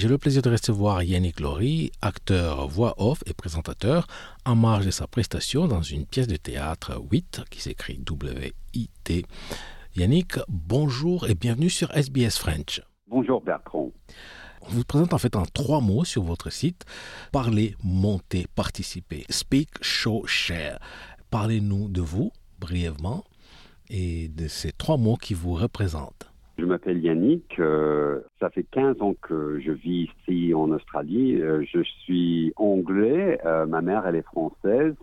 J'ai le plaisir de recevoir Yannick Laurie, acteur voix off et présentateur, en marge de sa prestation dans une pièce de théâtre 8 qui s'écrit W-I-T. Yannick, bonjour et bienvenue sur SBS French. Bonjour Bertrand. On vous présente en fait en trois mots sur votre site. Parler, monter, participer. Speak, show, share. Parlez-nous de vous brièvement et de ces trois mots qui vous représentent. Je m'appelle Yannick, euh, ça fait 15 ans que je vis ici en Australie. Euh, je suis anglais, euh, ma mère elle est française.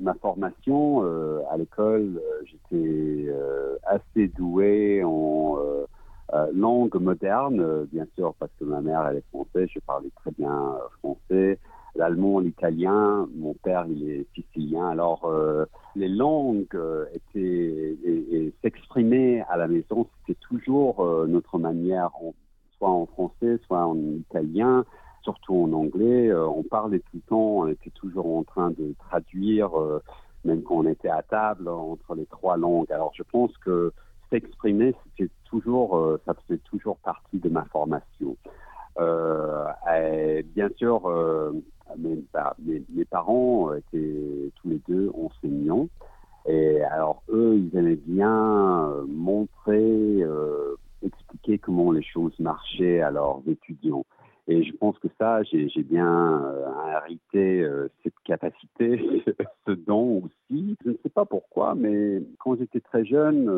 Ma formation à l'école, j'étais assez doué en langue moderne, bien sûr parce que ma mère elle est française, je parlais très bien français l'allemand, l'italien. Mon père, il est sicilien. Alors, euh, les langues euh, étaient et, s'exprimer à la maison, c'était toujours euh, notre manière, soit en français, soit en italien, surtout en anglais. on parlait tout le temps, on était toujours en train de traduire, même quand on était à table entre les trois langues. Alors, je pense que s'exprimer, c'était toujours, ça faisait toujours partie de ma formation. Et bien sûr, bah, mes, mes, parents étaient tous les deux enseignants. Et alors, eux, ils aimaient bien euh, montrer, euh, expliquer comment les choses marchaient à leurs étudiants. Et je pense que ça, j'ai bien euh, hérité cette capacité, ce don aussi. Je ne sais pas pourquoi, mais quand j'étais très jeune,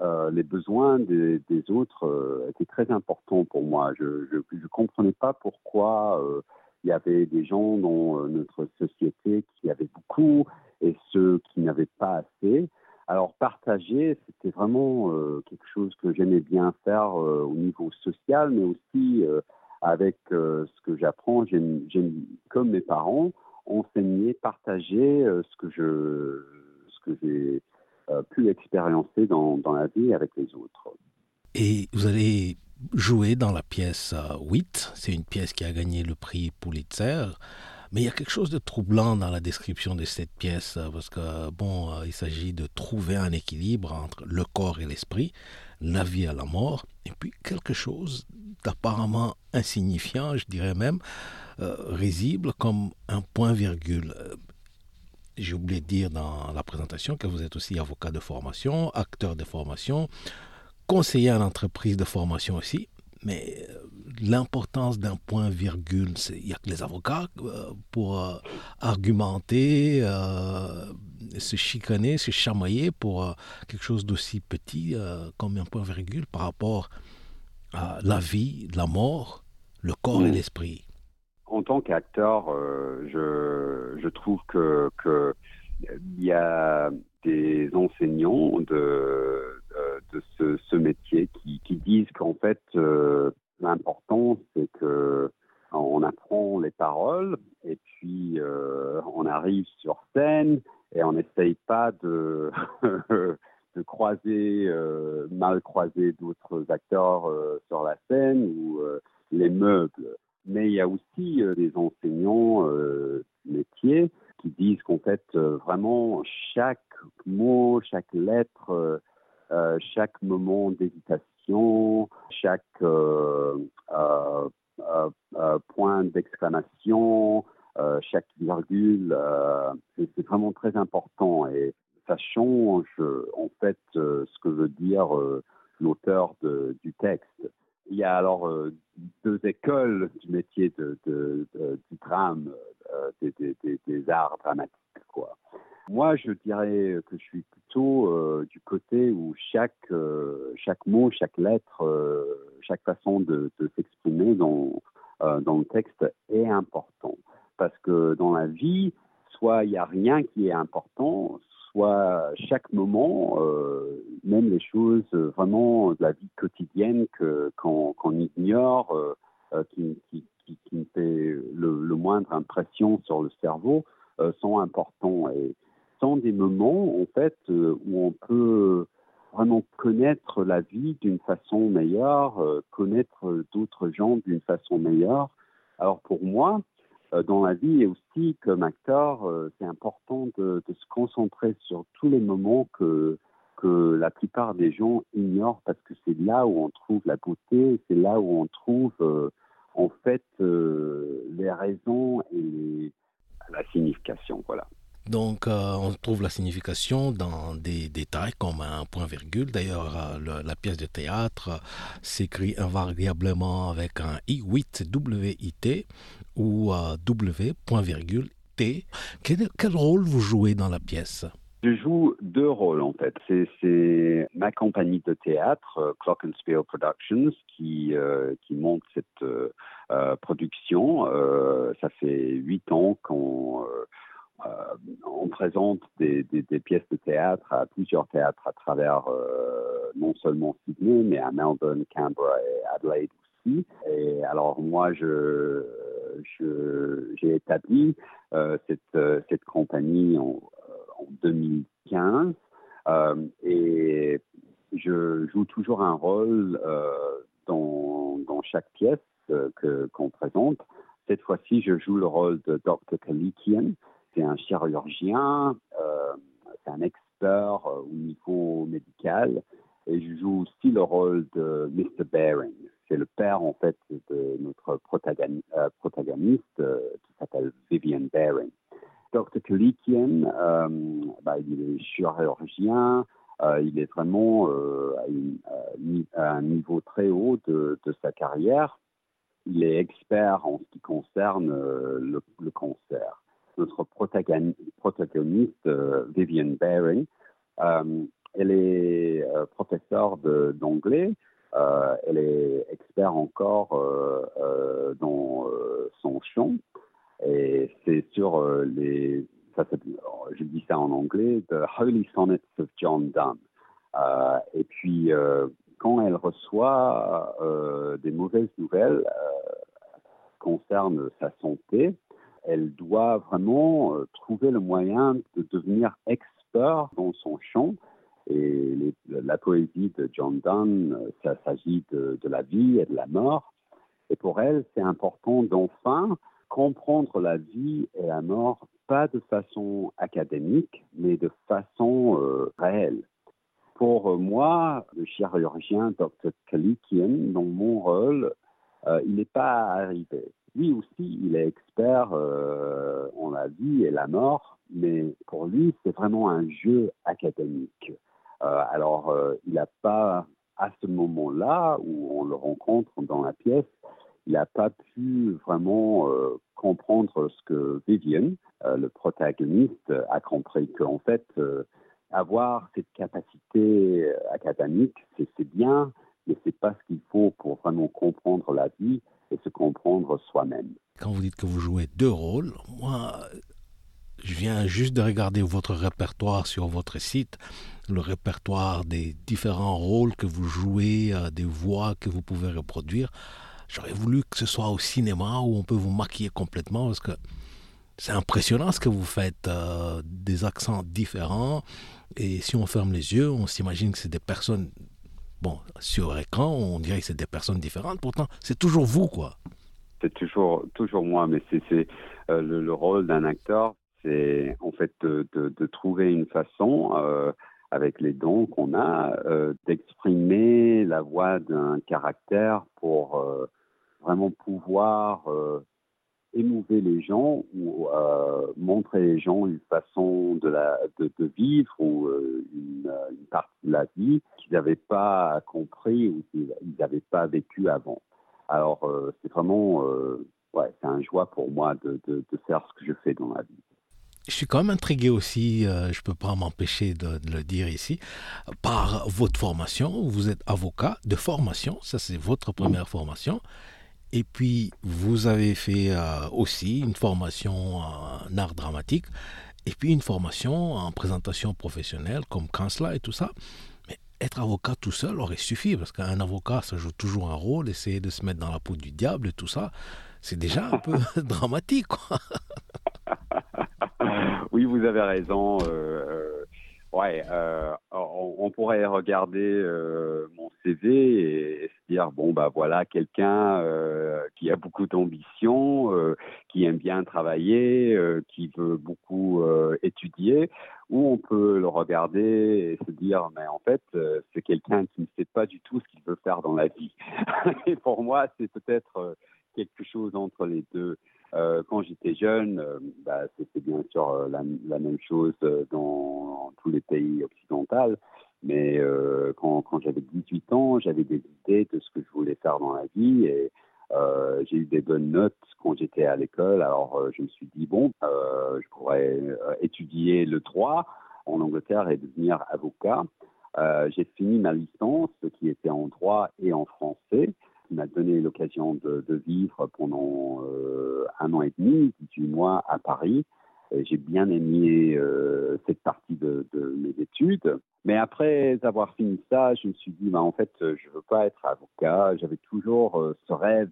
les besoins des, des autres étaient très importants pour moi. Je ne comprenais pas pourquoi il y avait des gens dans euh, notre société qui avaient beaucoup et ceux qui n'avaient pas assez. Alors partager, c'était vraiment euh, quelque chose que j'aimais bien faire euh, au niveau social, mais aussi avec ce que j'apprends. J'aime, comme mes parents, enseigner, partager ce que je, ce que j'ai pu expériencer dans, la vie avec les autres. Et vous allez joué dans la pièce 8. C'est une pièce qui a gagné le prix Pulitzer. Mais il y a quelque chose de troublant dans la description de cette pièce, parce que, bon, euh, il s'agit de trouver un équilibre entre le corps et l'esprit, la vie et la mort, et puis quelque chose d'apparemment insignifiant, je dirais même, euh, risible comme un point-virgule. J'ai oublié de dire dans la présentation que vous êtes aussi avocat de formation, acteur de formation, conseiller en entreprise de formation aussi, mais euh, l'importance d'un point virgule, il n'y a que les avocats euh, pour euh, argumenter, se chicaner, se chamailler pour quelque chose d'aussi petit comme un point virgule par rapport à la vie, la mort, le corps et mmh. l'esprit. En tant qu'acteur, je, je, trouve que, il y a des enseignants de de ce, métier qui, disent qu'en fait, euh, l'important, c'est que on apprend les paroles et puis euh, on arrive sur scène et on n'essaye pas de, de croiser, euh, mal croiser d'autres acteurs sur la scène ou les meubles. Mais il y a aussi des enseignants métiers qui disent qu'en fait, vraiment, chaque chaque lettre euh, chaque moment d'hésitation, chaque euh, euh, point d'exclamation, chaque virgule, c'est vraiment très important et ça change en fait ce que veut dire l'auteur du texte. Il y a alors deux écoles du métier du drame, des, arts dramatiques. Moi, je dirais que je suis euh, du côté où chaque, euh, chaque mot, chaque lettre, euh, chaque façon de, s'exprimer dans, dans le texte est important. Parce que dans la vie, soit il n'y a rien qui est important, soit chaque moment, même les choses vraiment de la vie quotidienne qu'on, ignore, qui, qui, fait le, moindre impression sur le cerveau, sont importants. Des moments en fait euh, où on peut vraiment connaître la vie d'une façon meilleure, euh, connaître d'autres gens d'une façon meilleure. Alors pour moi, euh, dans la vie et aussi comme acteur, c'est important de, se concentrer sur tous les moments que la plupart des gens ignorent parce que c'est là où on trouve la beauté, c'est là où on trouve en fait les raisons et la signification. Voilà. Donc, euh, on trouve la signification dans des détails comme un point-virgule. D'ailleurs, euh, la pièce de théâtre s'écrit invariablement avec un I8, W-I-T, ou euh, W, point-virgule, T. Quel, rôle vous jouez dans la pièce? Je joue deux rôles en fait. C'est ma compagnie de théâtre, Clock and Spiel Productions, qui, monte cette production. ça fait huit ans qu'on euh, on présente des, pièces de théâtre à plusieurs théâtres à travers euh, non seulement Sydney, mais à Melbourne, Canberra et Adelaide aussi. Et alors moi, j'ai établi euh, cette, compagnie en, 2015 et je joue toujours un rôle dans, dans chaque pièce que qu'on présente. Cette fois-ci, je joue le rôle de Dr. Kalikian, c'est un chirurgien, euh, c'est un expert euh, au niveau médical et je joue aussi le rôle de Mr. Baring. C'est le père en fait de notre euh, protagoniste, qui s'appelle Vivian Baring. Dr. Kalikian, bah, il est chirurgien, il est vraiment à, un niveau très haut de, sa carrière. Il est expert en ce qui concerne le, le cancer notre protagoniste, euh, Vivian Baring. Euh, elle est euh, professeure d'anglais. elle est expert encore dans son champ. Et c'est sur les, je dis ça en anglais, The Holy Sonnets of John Donne. et puis, quand elle reçoit des mauvaises nouvelles concernant sa santé, elle doit vraiment euh, trouver le moyen de devenir expert dans son champ. Et la poésie de John Donne, euh, ça s'agit de, la vie et de la mort. Et pour elle, c'est important d'enfin comprendre la vie et la mort, pas de façon académique, mais de façon euh, réelle. Pour moi, le chirurgien Dr. Kalikian, dans mon rôle, il n'est pas arrivé lui aussi, il est expert euh, en la vie et la mort, mais pour lui, c'est vraiment un jeu académique. Euh, alors, euh, il n'a pas, à ce moment-là où on le rencontre dans la pièce, il n'a pas pu vraiment comprendre ce que Vivian, le protagoniste, a compris qu'en fait, avoir cette capacité académique, c'est bien, mais c'est pas ce qu'il faut pour vraiment comprendre la vie se comprendre soi-même. Quand vous dites que vous jouez deux rôles, moi, je viens juste de regarder votre répertoire sur votre site, le répertoire des différents rôles que vous jouez, euh, des voix que vous pouvez reproduire. J'aurais voulu que ce soit au cinéma où on peut vous maquiller complètement parce que c'est impressionnant ce que vous faites, euh, des accents différents. Et si on ferme les yeux, on s'imagine que c'est des personnes Bon, sur écran, on dirait que c'est des personnes différentes, pourtant, c'est toujours vous, quoi. C'est toujours, toujours moi, mais c'est euh, le, rôle d'un acteur, c'est en fait de, trouver une façon, euh, avec les dons qu'on a, euh, d'exprimer la voix d'un caractère pour vraiment pouvoir émouver les gens ou euh, montrer les gens une façon de, vivre ou euh, une, partie de la vie qu'ils n'avaient pas compris ou qu'ils n'avaient pas vécu avant. Alors, euh, c'est vraiment, ouais, c'est un joie pour moi de, faire ce que je fais dans la vie. Je suis quand même intrigué aussi, je ne peux pas m'empêcher de, le dire ici, par votre formation. Vous êtes avocat de formation, ça c'est votre première formation. Et puis, vous avez fait euh, aussi une formation en art dramatique et puis une formation en présentation professionnelle comme Kansla et tout ça. Mais être avocat tout seul aurait suffi parce qu'un avocat, ça joue toujours un rôle, essayer de se mettre dans la peau du diable et tout ça, c'est déjà un peu dramatique. Quoi. oui, vous avez raison. Euh, euh, ouais, on, pourrait regarder mon CV et, dire bon bah voilà quelqu'un euh, qui a beaucoup d'ambition, euh, qui aime bien travailler, euh, qui veut beaucoup étudier, ou on peut le regarder et se dire mais en fait c'est quelqu'un qui ne sait pas du tout ce qu'il veut faire dans la vie. et pour moi c'est peut-être quelque chose entre les deux. quand j'étais jeune, bah, c'était bien sûr la, même chose dans, tous les pays occidentaux. Mais quand, j'avais 18 ans, j'avais des idées de ce que je voulais faire dans la vie et euh, j'ai eu des bonnes notes quand j'étais à l'école, alors euh, je me suis dit, bon, euh, je pourrais étudier le droit en Angleterre et devenir avocat. j'ai fini ma licence, qui était en droit et en français, qui m'a donné l'occasion de, de, vivre pendant un an et demi, 18 mois à Paris. J'ai bien aimé cette partie de, mes études. Mais après avoir fini ça, je me suis dit, bah, en fait, je veux pas être avocat. J'avais toujours euh, ce rêve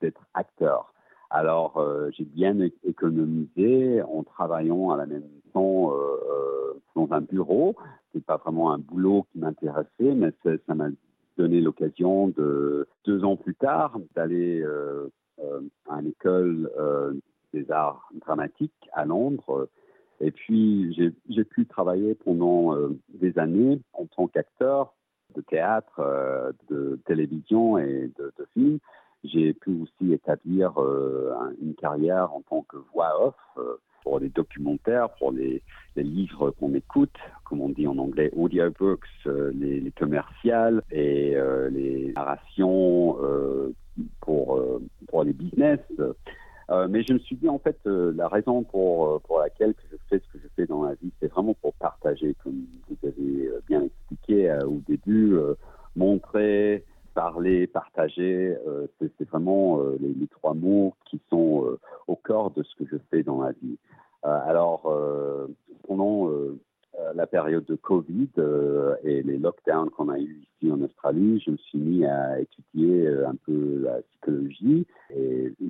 d'être acteur. Alors, euh, j'ai bien économisé en travaillant à la même temps euh, dans un bureau. C'est pas vraiment un boulot qui m'intéressait, mais ça m'a donné l'occasion de deux ans plus tard d'aller à une école des arts dramatiques à Londres et puis, j'ai pu travailler pendant euh, des années en tant qu'acteur de théâtre, euh, de télévision et de, film. J'ai pu aussi établir euh, une carrière en tant que voix off pour les documentaires, pour les, les livres qu'on écoute, comme on dit en anglais, audiobooks, les, les commerciales et les narrations pour, pour les business. Euh, mais je me suis dit, en fait, euh, la raison pour, euh, pour laquelle je fais ce que je fais dans la vie, c'est vraiment pour partager, comme vous avez bien expliqué au début, montrer, parler, partager, c'est vraiment les, trois mots qui sont au cœur de ce que je fais dans la vie. alors, pendant la période de Covid et les lockdowns qu'on a eu ici en Australie, je me suis mis à étudier un peu la psychologie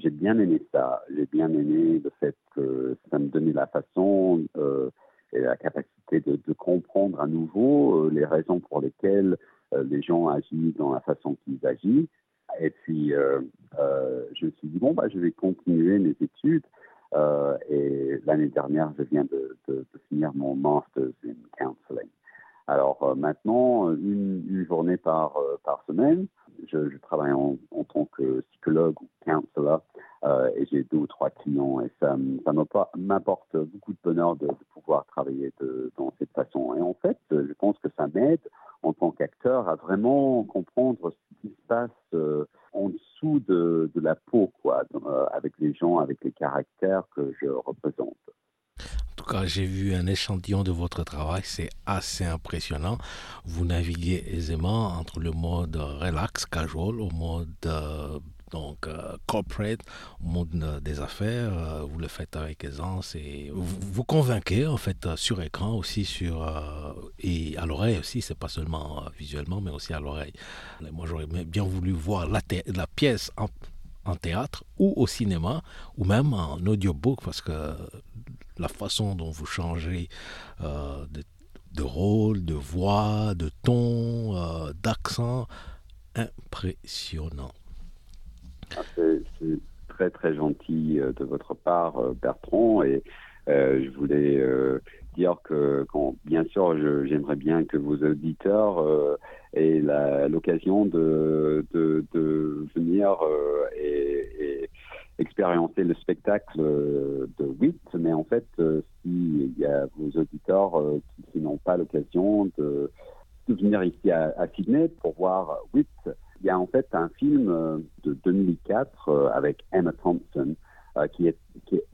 j'ai bien aimé ça. J'ai bien aimé le fait que ça me donnait la façon et la capacité de, comprendre à nouveau les raisons pour lesquelles les gens agissent dans la façon qu'ils agissent. Et puis, je me suis dit, bon, bah, je vais continuer mes études. Euh, et l'année dernière, je viens de, finir mon Master's in Counseling. Alors euh, maintenant, une, journée par, euh, semaine, je, travaille en, tant que psychologue ou counselor euh, et j'ai deux ou trois clients et ça, ça m'apporte beaucoup de bonheur de, pouvoir travailler de, dans cette façon. Et en fait, je pense que ça m'aide en tant qu'acteur à vraiment comprendre ce qui se passe euh, en dessous de, la peau, quoi, euh, avec les gens, avec les caractères que je représente. En tout cas, j'ai vu un échantillon de votre travail, c'est assez impressionnant. Vous naviguez aisément entre le mode relax, casual, au mode donc euh, corporate, monde des affaires, euh, vous le faites avec aisance et vous, vous convainquez en fait euh, sur écran aussi sur euh, et à l'oreille aussi, c'est pas seulement euh, visuellement mais aussi à l'oreille. Moi j'aurais bien voulu voir la, pièce en, théâtre ou au cinéma ou même en audiobook parce que la façon dont vous changez euh, de rôle, de voix, de ton, d'accent, impressionnant. Ah, c'est très très gentil euh, de votre part, euh, Bertrand, et euh, je voulais dire que, bien sûr, j'aimerais bien que vos auditeurs aient l'occasion de, venir et, et, expérimenter le spectacle de WIT, mais en fait, s'il y a vos auditeurs qui, n'ont pas l'occasion de, venir ici à, à Sydney pour voir WIT, il y a en fait un film euh, de 2004 euh, avec Emma Thompson euh, qui, est,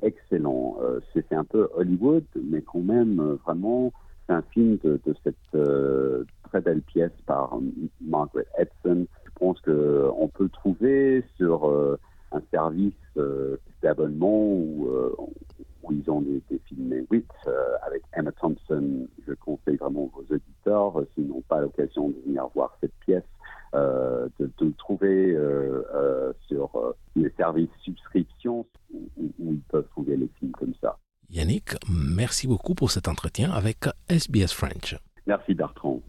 excellent. c'est un peu Hollywood, mais quand même vraiment c'est un film de, cette très belle pièce par Margaret Edson. Je pense qu'on peut le trouver sur un service d'abonnement où, ils ont des, des films 8 avec Emma Thompson. Je conseille vraiment vos auditeurs, s'ils n'ont pas l'occasion de venir voir cette pièce, euh, de, trouver euh, euh, sur les services subscription où, où, ils peuvent trouver les films comme ça. Yannick, merci beaucoup pour cet entretien avec SBS French. Merci Bertrand.